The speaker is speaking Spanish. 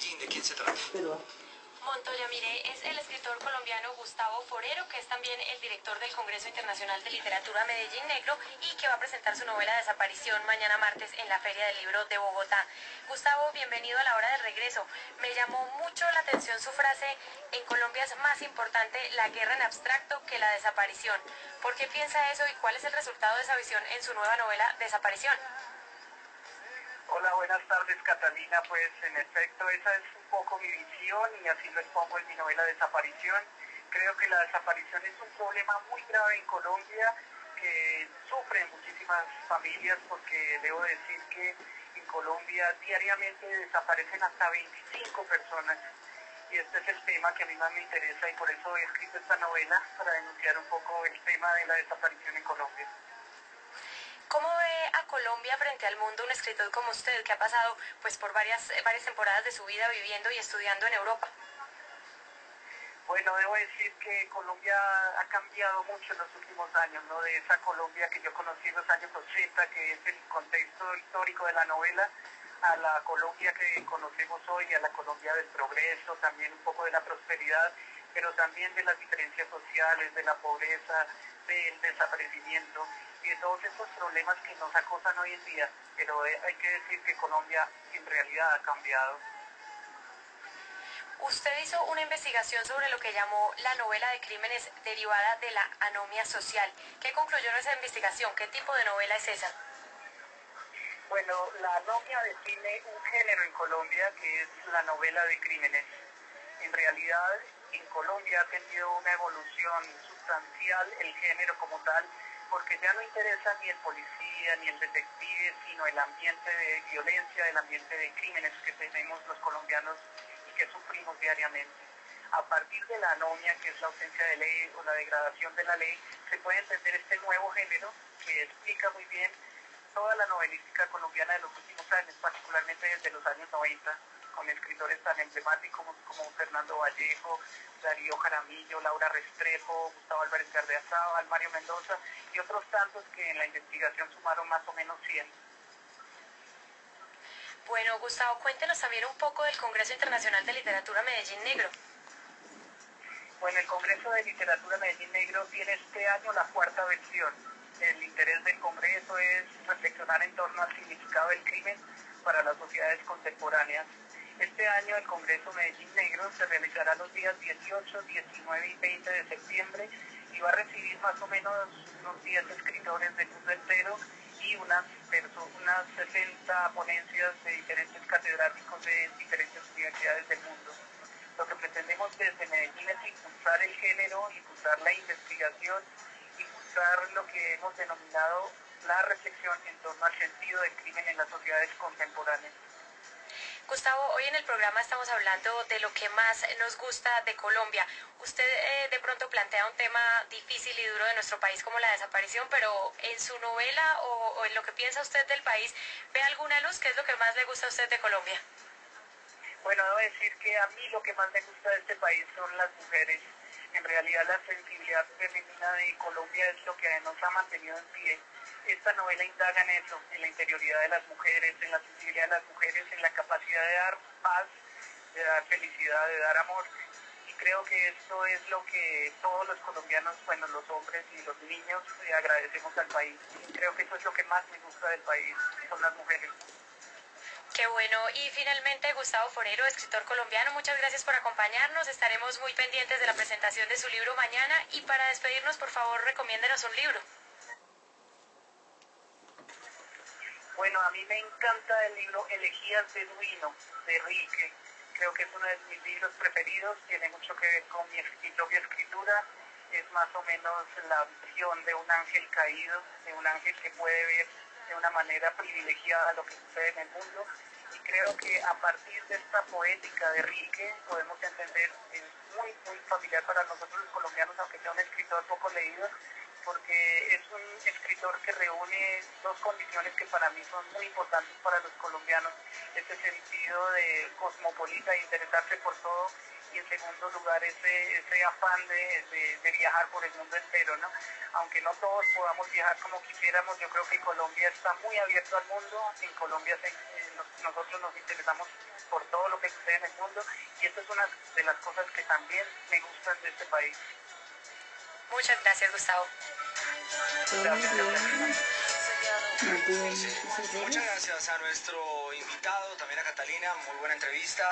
Medellín, ¿de quién se trata? Montoya, mire, es el escritor colombiano Gustavo Forero, que es también el director del Congreso Internacional de Literatura Medellín Negro y que va a presentar su novela Desaparición mañana martes en la Feria del Libro de Bogotá. Gustavo, bienvenido a la hora del regreso. Me llamó mucho la atención su frase, en Colombia es más importante la guerra en abstracto que la desaparición. ¿Por qué piensa eso y cuál es el resultado de esa visión en su nueva novela Desaparición? Hola, buenas tardes Catalina. Pues en efecto esa es un poco mi visión y así lo expongo en mi novela Desaparición. Creo que la desaparición es un problema muy grave en Colombia que sufren muchísimas familias porque debo decir que en Colombia diariamente desaparecen hasta 25 personas y este es el tema que a mí más me interesa y por eso he escrito esta novela para denunciar un poco el tema de la desaparición en Colombia. ¿Cómo ve a Colombia frente al mundo un escritor como usted que ha pasado pues por varias, eh, varias temporadas de su vida viviendo y estudiando en Europa? Bueno, debo decir que Colombia ha cambiado mucho en los últimos años, ¿no? De esa Colombia que yo conocí en los años 80, que es el contexto histórico de la novela, a la Colombia que conocemos hoy, a la Colombia del progreso, también un poco de la prosperidad, pero también de las diferencias sociales, de la pobreza, del desaparecimiento y de todos estos problemas que nos acosan hoy en día, pero eh, hay que decir que Colombia en realidad ha cambiado. Usted hizo una investigación sobre lo que llamó la novela de crímenes derivada de la anomia social. ¿Qué concluyó en esa investigación? ¿Qué tipo de novela es esa? Bueno, la anomia define un género en Colombia que es la novela de crímenes. En realidad, en Colombia ha tenido una evolución sustancial el género como tal porque ya no interesa ni el policía ni el detective, sino el ambiente de violencia, el ambiente de crímenes que tenemos los colombianos y que sufrimos diariamente. A partir de la anomia, que es la ausencia de ley o la degradación de la ley, se puede entender este nuevo género que explica muy bien toda la novelística colombiana de los últimos años, particularmente desde los años 90, con escritores tan emblemáticos como, Fernando Vallejo, Darío Jaramillo, Laura Restrepo, Gustavo Álvarez Gardeazabal, Mario Mendoza y otros tantos que en la investigación sumaron más o menos 100. Bueno, Gustavo, cuéntenos también un poco del Congreso Internacional de Literatura Medellín Negro. Bueno, el Congreso de Literatura Medellín Negro tiene este año la cuarta versión. El interés del Congreso es reflexionar en torno al significado del crimen para las sociedades contemporáneas este año el Congreso Medellín Negro se realizará los días 18, 19 y 20 de septiembre y va a recibir más o menos unos 10 escritores del mundo entero y unas, unas 60 ponencias de diferentes catedráticos de diferentes universidades del mundo. Lo que pretendemos desde Medellín es impulsar el género, impulsar la investigación, impulsar lo que hemos denominado la reflexión en torno al sentido del crimen en las sociedades contemporáneas. Gustavo, hoy en el programa estamos hablando de lo que más nos gusta de Colombia. Usted eh, de pronto plantea un tema difícil y duro de nuestro país como la desaparición, pero en su novela o, en lo que piensa usted del país, ¿ve alguna luz? ¿Qué es lo que más le gusta a usted de Colombia? Bueno, debo decir que a mí lo que más me gusta de este país son las mujeres. En realidad la sensibilidad femenina de Colombia es lo que nos ha mantenido en pie esta novela indaga en eso, en la interioridad de las mujeres, en la sensibilidad de las mujeres, en la capacidad de dar paz, de dar felicidad, de dar amor. Y creo que esto es lo que todos los colombianos, bueno, los hombres y los niños, le agradecemos al país. creo que eso es lo que más me gusta del país, son las mujeres. Qué bueno. Y finalmente, Gustavo Forero, escritor colombiano, muchas gracias por acompañarnos. Estaremos muy pendientes de la presentación de su libro mañana. Y para despedirnos, por favor, recomiéndenos un libro. Bueno, a mí me encanta el libro Elegías de Duino, de Rique. Creo que es uno de mis libros preferidos, tiene mucho que ver con mi, propia escritura. Es más o menos la visión de un ángel caído, de un ángel que puede ver de una manera privilegiada lo que sucede en el mundo. Y creo que a partir de esta poética de Rique podemos entender, es muy, muy familiar para nosotros los colombianos, aunque sea un escritor poco leído, porque es un escritor que reúne dos condiciones que para mí son muy importantes para los colombianos, ese sentido de cosmopolita, de interesarse por todo, y en segundo lugar ese, ese afán de, viajar por el mundo entero, ¿no? Aunque no todos podamos viajar como quisiéramos, yo creo que Colombia está muy abierto al mundo, en Colombia se, nosotros nos interesamos por todo lo que sucede en el mundo y esta es una de las cosas que también me gustan de este país. Muchas gracias, Gustavo. Muchas gracias a nuestro invitado, también a Catalina, muy buena entrevista.